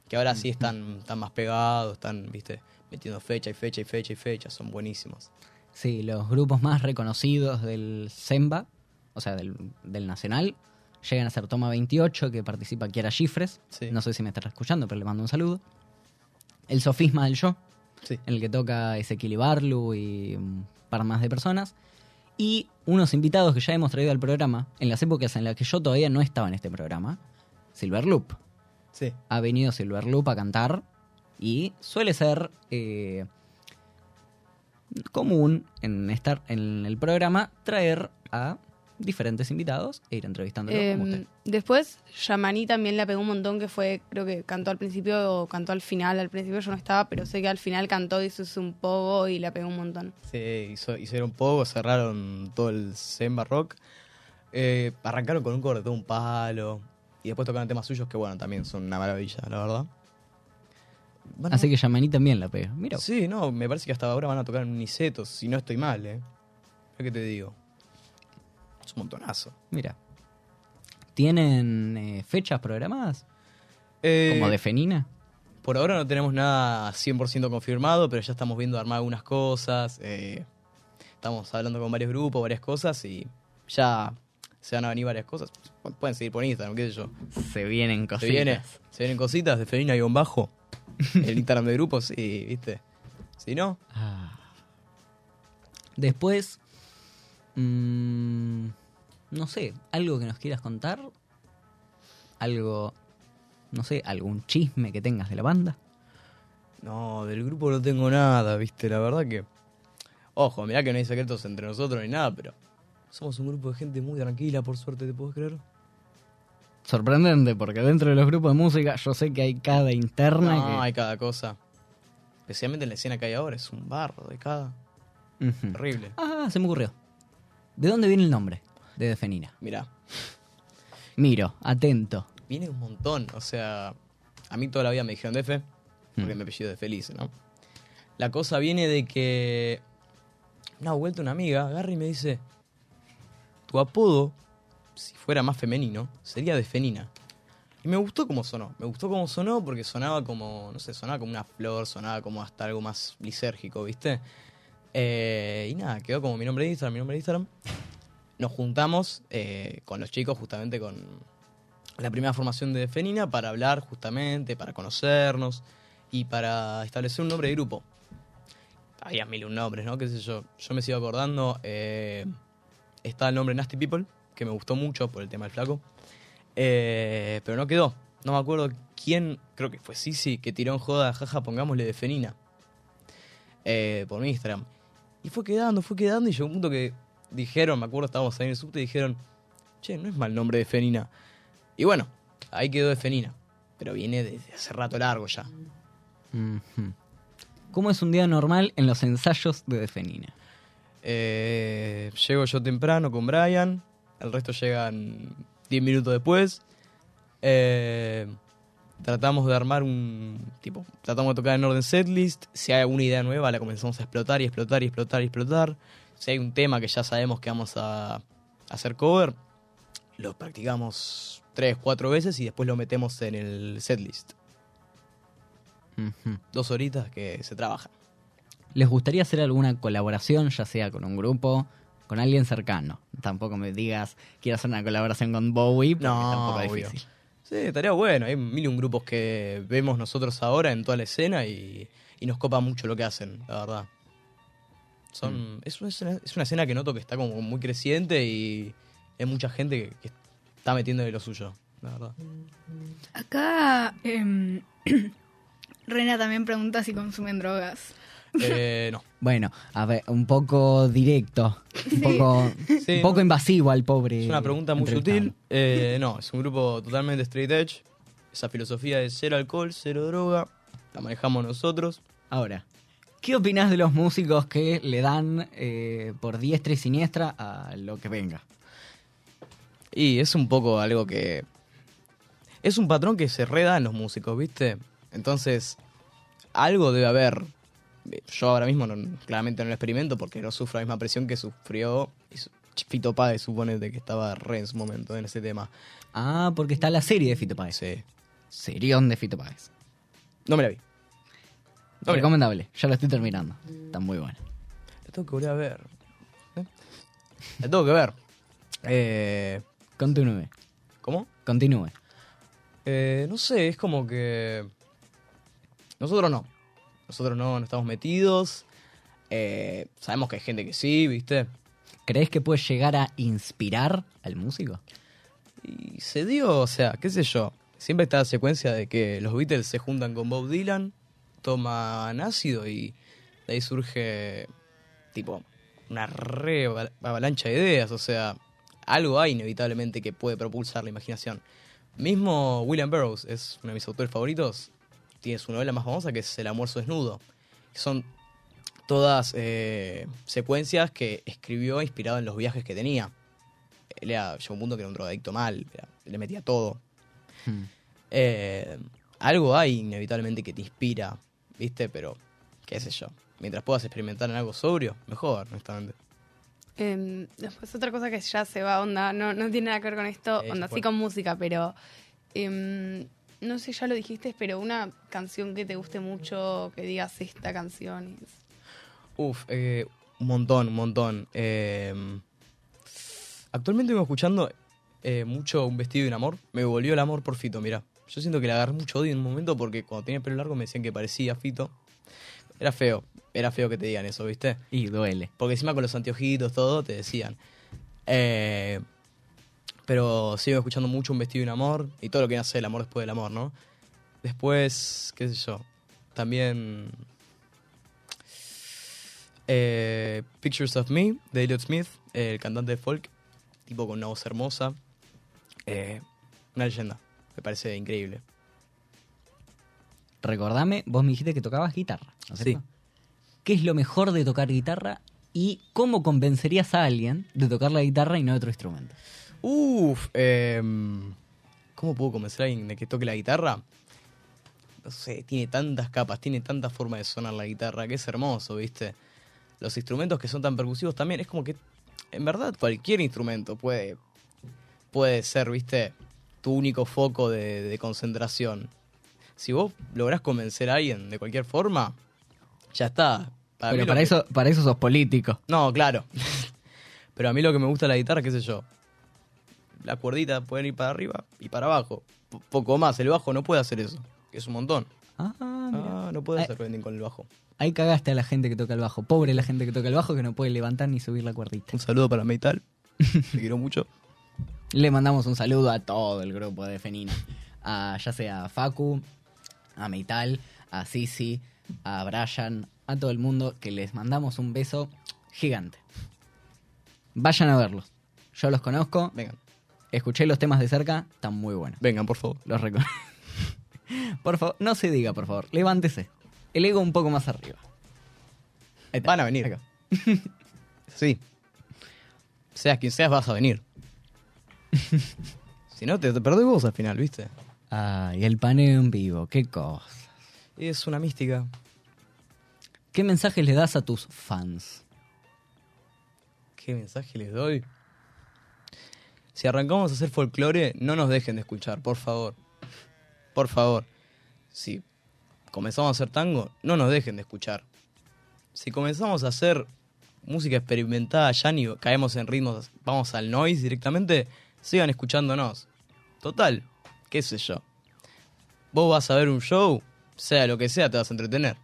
que ahora sí están, están más pegados, están, viste, metiendo fecha y fecha y fecha y fecha, son buenísimos. Sí, los grupos más reconocidos del Semba, o sea, del, del Nacional, llegan a ser Toma 28, que participa Kiara Gifres. Sí. No sé si me estará escuchando, pero le mando un saludo. El Sofisma del Yo, Sí. en el que toca Ezequiel Ibarlu y un par más de personas. Y unos invitados que ya hemos traído al programa, en las épocas en las que yo todavía no estaba en este programa, Silverloop. Sí. Ha venido Silverloop a cantar y suele ser eh, común en estar en el programa traer a diferentes invitados e ir entrevistándolos como Em, usted. después, Yamaní también la pegó un montón, que fue, creo que cantó al principio o cantó al final. Al principio yo no estaba, pero sé que al final cantó, hizo un poco y la pegó un montón. Sí, hizo- hicieron poco, cerraron todo el Zemba Rock. Eh, arrancaron con un todo un palo. Y después tocaron temas suyos que, bueno, también son una maravilla, la verdad. Van a- Así que Yamaní también la pega. Mira, Sí, no, me parece que hasta ahora van a tocar en Unicetos, si no estoy mal, ¿eh? Mira que te digo. Es un montonazo. mira. ¿Tienen eh, fechas programadas? Eh, Como de Fenina. Por ahora no tenemos nada 100% confirmado, pero ya estamos viendo armar algunas cosas. eh, estamos hablando con varios grupos, varias cosas y ya se van a venir varias cosas. Pueden seguir por Instagram, qué sé yo. Se vienen Se, cositas. viene, se vienen cositas de Felina y bajo. El Instagram de grupos, sí, ¿viste? Si no, Ah. Después, mm, no sé, algo que nos quieras contar algo, no sé, algún chisme que tengas de la banda. No, del grupo no tengo nada, viste, la verdad que... Ojo, mirá que no hay secretos entre nosotros ni nada, pero somos un grupo de gente muy tranquila, por suerte, ¿te puedes creer? Sorprendente, porque dentro de los grupos de música yo sé que hay cada interna No, que... hay cada cosa. Especialmente en la escena que hay ahora, es un barro de cada... Ujú. Terrible. Ah, se me ocurrió. ¿De dónde viene el nombre de Defenina? Mirá, Miro, atento. viene un montón, o sea... A mí toda la vida me dijeron Defe, porque Mm. mi apellido es Feliz, ¿no? La cosa viene de que... Una vuelta una amiga agarra y me dice... Tu apodo, si fuera más femenino, sería Defenina. Y me gustó cómo sonó. Me gustó cómo sonó porque sonaba como, no sé, sonaba como una flor, sonaba como hasta algo más lisérgico, ¿viste? Eh, y nada, quedó como mi nombre de Instagram, mi nombre de Instagram. Nos juntamos eh, con los chicos justamente con la primera formación de Defenina para hablar justamente, para conocernos y para establecer un nombre de grupo. Había mil un nombres, ¿no? ¿Qué sé yo? Yo me sigo acordando. eh, está el nombre Nasty People, que me gustó mucho por el tema del flaco. Eh, pero no quedó. No me acuerdo quién, creo que fue Sisi, que tiró en joda, jaja, pongámosle de Fenina. Eh, por mi Instagram. Y fue quedando, fue quedando, y llegó un punto que dijeron, me acuerdo, estábamos ahí en el subte, y dijeron, che, no es mal nombre de Fenina. Y bueno, ahí quedó de Fenina. Pero viene desde hace rato largo ya. ¿Cómo es un día normal en los ensayos de Defenina? Eh, llego yo temprano con Brian, el resto llegan 10 minutos después. Eh, tratamos de armar un tipo, tratamos de tocar en orden setlist. Si hay alguna idea nueva, la comenzamos a explotar y explotar y explotar y explotar. Si hay un tema que ya sabemos que vamos a hacer cover, lo practicamos 3, 4 veces y después lo metemos en el setlist. Dos horitas que se trabajan. ¿Les gustaría hacer alguna colaboración, ya sea con un grupo, con alguien cercano? Tampoco me digas, quiero hacer una colaboración con Bowie, porque No, es un poco obvio. difícil. Sí, estaría bueno. Hay mil y un grupos que vemos nosotros ahora en toda la escena y, y nos copa mucho lo que hacen, la verdad. Son, es, una, es una- es una escena que noto que está como muy creciente y hay mucha gente que, que está metiendo de lo suyo, la verdad. Acá em, Rena también pregunta si consumen drogas. Eh, no. Bueno, a ver, un poco directo, un poco, Sí, un poco no. invasivo al pobre. Es una pregunta muy entrevistado. sutil. Eh, no, es un grupo totalmente straight edge. Esa filosofía de cero alcohol, cero droga, la manejamos nosotros. Ahora, ¿qué opinas de los músicos que le dan eh, por diestra y siniestra a lo que venga? Y es un poco algo que. Es un patrón que se reda en los músicos, ¿viste? Entonces, algo debe haber. Yo ahora mismo no- claramente no lo experimento porque no sufro la misma presión que sufrió Fito Páez, supone de que estaba re en su momento en ese tema. Ah, porque está la serie de Fito Páez. Sí. Serión de Fito Páez. No me la vi. No me la vi. Recomendable, ya lo estoy terminando. Está muy bueno. La tengo que volver a ver. ¿Eh? La tengo que ver. Eh, Continúe, ¿Cómo? continúe. Eh, no sé, es como que. Nosotros no. Nosotros no, no estamos metidos. Eh, sabemos que hay gente que sí, ¿viste? ¿Crees que puede llegar a inspirar al músico? Y se dio, o sea, qué sé yo. Siempre está la secuencia de que los Beatles se juntan con Bob Dylan, toman ácido y de ahí surge, tipo, una re ava- avalancha de ideas. O sea, algo hay inevitablemente que puede propulsar la imaginación. Mismo William Burroughs es uno de mis autores favoritos. Tiene su novela más famosa que es El almuerzo desnudo. Que son todas eh, secuencias que escribió inspirado en los viajes que tenía. Él era, llegó a un punto que era un drogadicto mal, era- le metía todo. Hmm. Eh, algo hay inevitablemente que te inspira, ¿viste? Pero, qué sé yo. Mientras puedas experimentar en algo sobrio, mejor, honestamente. Em, después otra cosa que ya se va, onda, no, no tiene nada que ver con esto, Eso onda, sí con música, pero em, no sé, ya lo dijiste, pero una canción que te guste mucho, que digas esta canción. es- Uf, eh, un montón, un montón. Eh, actualmente vengo escuchando eh, mucho Un vestido y un amor. Me volvió el amor por Fito, mira. Yo siento que le agarré mucho odio en un momento porque cuando tenía el pelo largo me decían que parecía Fito. Era feo, era feo que te digan eso, ¿viste? Y duele. Porque encima con los anteojitos, todo, te decían. Eh, Pero sigo escuchando mucho Un vestido y un amor y todo lo que hace el amor después del amor, ¿no? Después, qué sé yo, también eh, Pictures of Me de Elliot Smith, el cantante de folk, tipo con una voz hermosa. Eh, una leyenda, me parece increíble. Recordame, vos me dijiste que tocabas guitarra. ¿no es Sí. cierto? ¿Qué es lo mejor de tocar guitarra y cómo convencerías a alguien de tocar la guitarra y no otro instrumento? Uf, em, ¿cómo puedo convencer a alguien de que toque la guitarra? No sé, tiene tantas capas, tiene tanta forma de sonar la guitarra, que es hermoso, ¿viste? Los instrumentos que son tan percusivos también, es como que, en verdad, cualquier instrumento puede, puede ser, ¿viste? Tu único foco de, de concentración. Si vos lográs convencer a alguien de cualquier forma, ya está. Para Pero para que- eso, para eso sos político. no, claro. Pero a mí lo que me gusta de la guitarra, qué sé yo. La cuerdita pueden ir para arriba y para abajo. P- poco más. El bajo no puede hacer eso. Que es un montón. Ah. Ah, no puede Ay. hacer bending con el bajo. Ahí cagaste a la gente que toca el bajo. Pobre la gente que toca el bajo que no puede levantar ni subir la cuerdita. Un saludo para Metal. Te quiero mucho. Le mandamos un saludo a todo el grupo de Fenina. A, ya sea a Facu, a Meital, a Sisi, a Brian, a todo el mundo que les mandamos un beso gigante. Vayan a verlos. Yo los conozco, Vengan, escuché los temas de cerca, están muy buenos. vengan, por favor. Los reconozco. por favor, no se diga, por favor. Levántese. El ego un poco más arriba. Ahí está. Van a venir. Acá. Sí. Seas quien seas, vas a venir. si no, te, te perdés vos al final, ¿viste? Ay, el paneo en vivo, qué cosa. Es una mística. ¿Qué mensajes le das a tus fans? ¿Qué mensaje les doy? Si arrancamos a hacer folclore, no nos dejen de escuchar, por favor. Por favor. Si comenzamos a hacer tango, no nos dejen de escuchar. Si comenzamos a hacer música experimentada, ya ni caemos en ritmos, vamos al noise directamente, sigan escuchándonos. Total, qué sé yo. Vos vas a ver un show, sea lo que sea, te vas a entretener.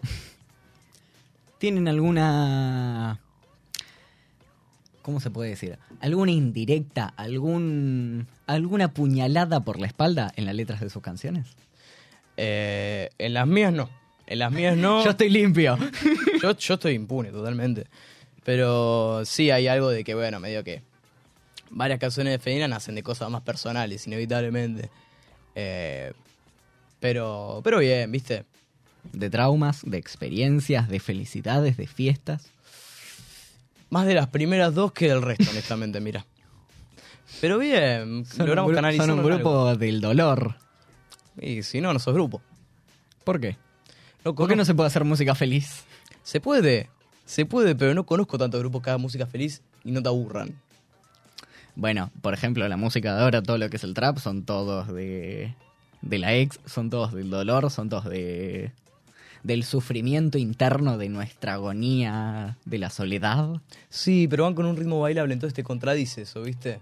¿Tienen alguna... ¿Cómo se puede decir? ¿Alguna indirecta, algún, alguna puñalada por la espalda en las letras de sus canciones? Eh, en las mías no. En las mías no. Yo estoy limpio. yo, yo estoy impune totalmente. Pero sí hay algo de que, bueno, medio que varias canciones de Fedina nacen de cosas más personales, inevitablemente. Eh, pero, pero bien, ¿viste? De traumas, de experiencias, de felicidades, de fiestas. Más de las primeras dos que del resto, honestamente, mira. Pero bien, Son logramos un, canalizar. son un grupo del dolor. Y si no, no sos grupo. ¿Por qué? No ¿Por qué no se puede hacer música feliz? Se puede, se puede, pero no conozco tantos grupos que hagan música feliz y no te aburran. Bueno, por ejemplo, la música de ahora, todo lo que es el trap, son todos de, de la ex, son todos del dolor, son todos de del sufrimiento interno de nuestra agonía, de la soledad. Sí, pero van con un ritmo bailable, entonces te contradice eso, ¿viste?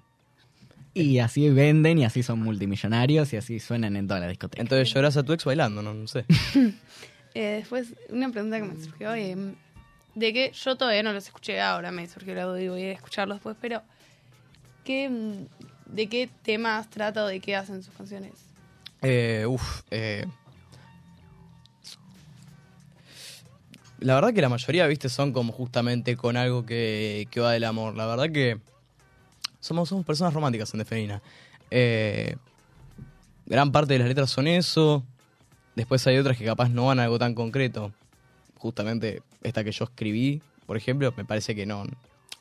Y así venden y así son multimillonarios y así suenan en toda la discoteca. Entonces llorás a tu ex bailando, no, no sé. Eh, después, una pregunta que me surgió, eh, de que yo todavía no los escuché ahora, me surgió la duda y voy a escucharlos después, pero ¿qué, mm, ¿de qué temas trata o de qué hacen sus canciones? Eh, uf, eh. La verdad que la mayoría, viste, son como justamente con algo que, que va del amor. La verdad que somos, somos personas románticas en Defenina. Eh, gran parte de las letras son eso. Después hay otras que capaz no van a algo tan concreto. Justamente esta que yo escribí, por ejemplo, me parece que no.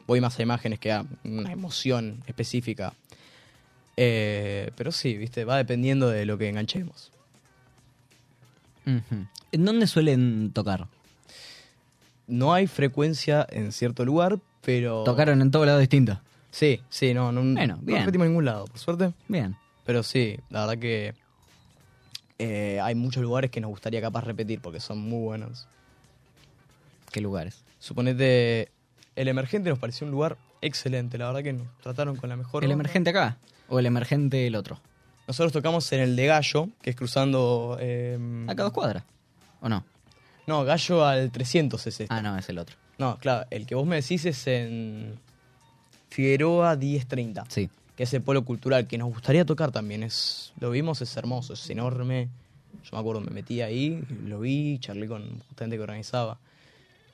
Voy más a imágenes que a una emoción específica. Eh, pero sí, viste, va dependiendo de lo que enganchemos. ¿En dónde suelen tocar? No hay frecuencia en cierto lugar, pero. Tocaron en todo lado distinto. Sí, sí, no, no, Bueno, no repetimos en ningún lado, por suerte. Bien. Pero sí, la verdad que eh, hay muchos lugares que nos gustaría capaz repetir porque son muy buenos. ¿Qué lugares? Suponete, el emergente nos pareció un lugar excelente, la verdad que nos trataron con la mejor. ¿El onda. emergente acá? ¿O el emergente el otro? Nosotros tocamos en el de Gallo, que es cruzando. eh, Acá dos cuadras. ¿O no? No, Gallo al 300 es este. Ah, no, es el otro. No, claro, el que vos me decís es en Figueroa 1030, Sí. que es el polo cultural, que nos gustaría tocar también. Es, lo vimos, es hermoso, es enorme. Yo me acuerdo, me metí ahí, lo vi, charlé con gente que organizaba.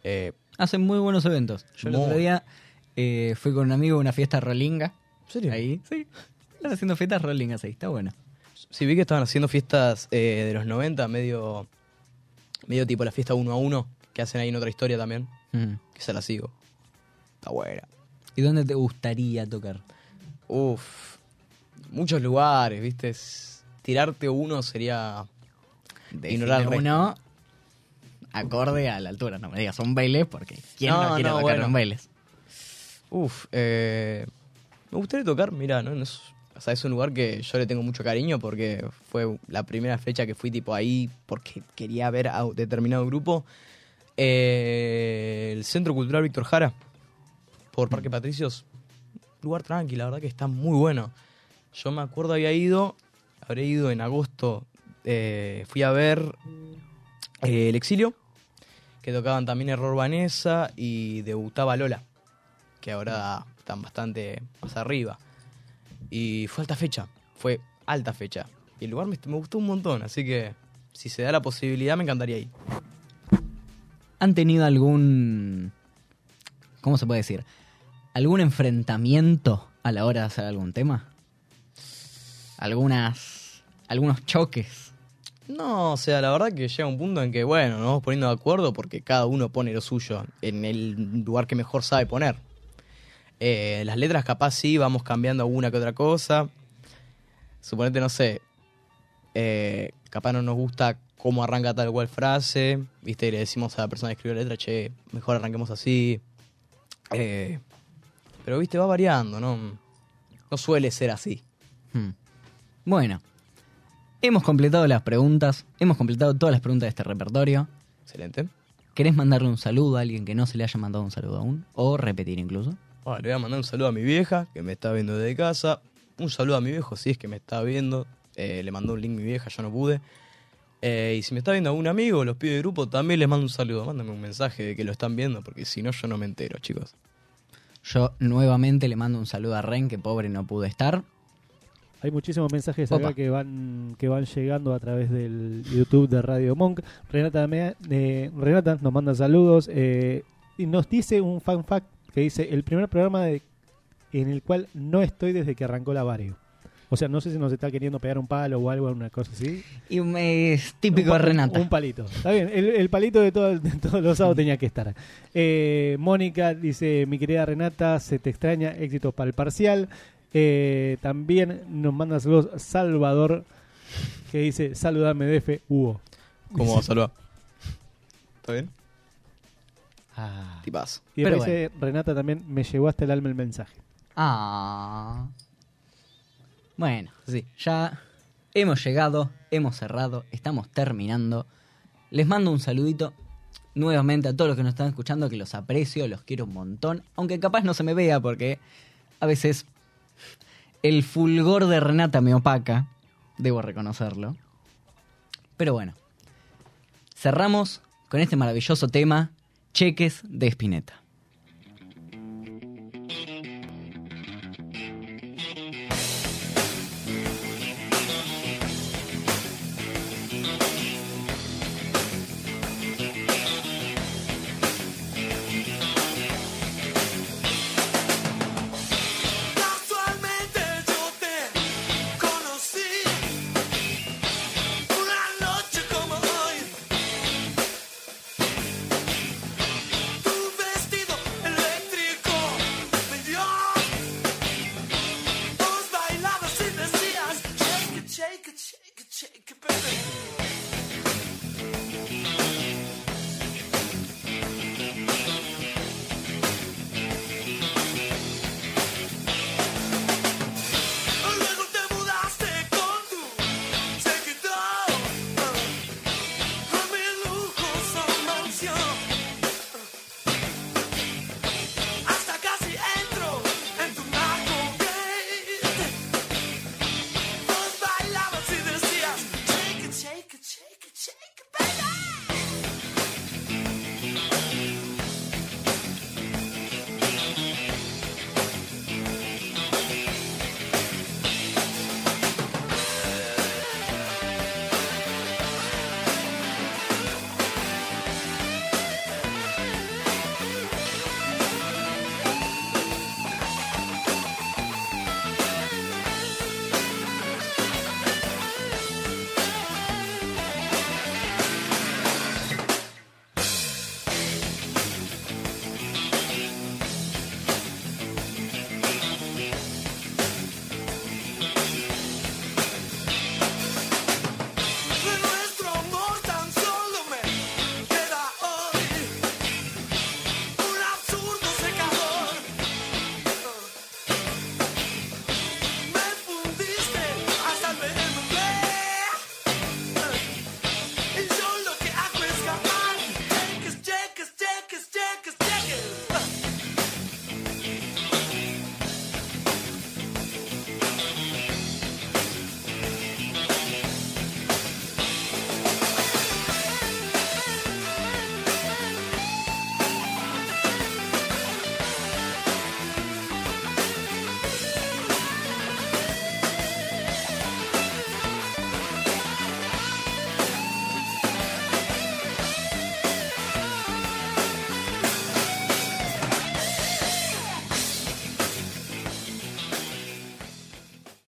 Eh, Hacen muy buenos eventos. Yo el otro día eh, fui con un amigo a una fiesta rolinga. ¿En serio? Ahí, sí. Están haciendo fiestas rolingas ahí, está bueno. Sí, vi que estaban haciendo fiestas eh, de los 90, medio, medio tipo la fiesta uno a uno, que hacen ahí en otra historia también, Mm. que se la sigo. Está buena. ¿Y dónde te gustaría tocar? Uf, muchos lugares, ¿viste? Es- tirarte uno sería... Ignorar Decime resto. uno acorde a la altura. No me digas un Vélez porque ¿quién no, No, quiere no, tocar bueno. un Vélez? Uf, eh, me gustaría tocar, mira, ¿no? No es, o sea, es un lugar que yo le tengo mucho cariño porque fue la primera fecha que fui tipo ahí porque quería ver a determinado grupo. Eh, el Centro Cultural Víctor Jara, por Parque Patricios. Lugar tranquilo, la verdad que está muy bueno. Yo me acuerdo había ido, habré ido en agosto, eh, fui a ver eh, El Exilio, que tocaban también Error Vanessa y debutaba Lola que ahora están bastante más arriba. Y fue alta fecha, fue alta fecha. Y el lugar me, me gustó un montón, así que si se da la posibilidad me encantaría ir. ¿Han tenido algún... ¿Cómo se puede decir? ¿Algún enfrentamiento a la hora de hacer algún tema? ¿Algunas... algunos choques? No, o sea, la verdad que llega un punto en que, bueno, nos vamos poniendo de acuerdo porque cada uno pone lo suyo en el lugar que mejor sabe poner. Eh, las letras capaz sí, vamos cambiando alguna que otra cosa. Suponete, no sé, eh, capaz no nos gusta cómo arranca tal cual frase, viste, y le decimos a la persona que escribió la letra, che, mejor arranquemos así. Eh, pero, viste, va variando, ¿no? No suele ser así. Hmm. Bueno, hemos completado las preguntas, hemos completado todas las preguntas de este repertorio. Excelente. ¿Querés mandarle un saludo a alguien que no se le haya mandado un saludo aún? O repetir incluso. Bueno, le voy a mandar un saludo a mi vieja, que me está viendo desde casa. Un saludo a mi viejo, si es que me está viendo. Eh, le mandó un link mi vieja, yo no pude. Eh, y si me está viendo algún amigo, los pibes de grupo, también les mando un saludo. Mándame un mensaje de que lo están viendo, porque si no, yo no me entero, chicos. Yo nuevamente le mando un saludo a Ren, que pobre no pudo estar. Hay muchísimos mensajes Opa. acá que van que van llegando a través del YouTube de Radio Monk. Renata, me- eh, Renata nos manda saludos eh, y nos dice un fan fact que dice el primer programa de- en el cual no estoy desde que arrancó la Vario. O sea, no sé si nos está queriendo pegar un palo o algo, una cosa así. Y me- es típico de Renata. Un palito. Está bien, el, el palito de, todo- de todos los sábados tenía que estar. Eh, Mónica dice, mi querida Renata, se te extraña, éxitos para el parcial. Eh, también nos manda saludos Salvador, que dice, saludame DF, Hugo. ¿Cómo va a saludar? ¿Está bien? Ah. Tipazo. Y Pero después dice, Renata también, me llegó hasta el alma el mensaje. Ah. Bueno, sí, ya hemos llegado, hemos cerrado, estamos terminando. Les mando un saludito nuevamente a todos los que nos están escuchando, que los aprecio, los quiero un montón, aunque capaz no se me vea porque a veces el fulgor de Renata me opaca, debo reconocerlo. Pero bueno, cerramos con este maravilloso tema, cheques de Spinetta.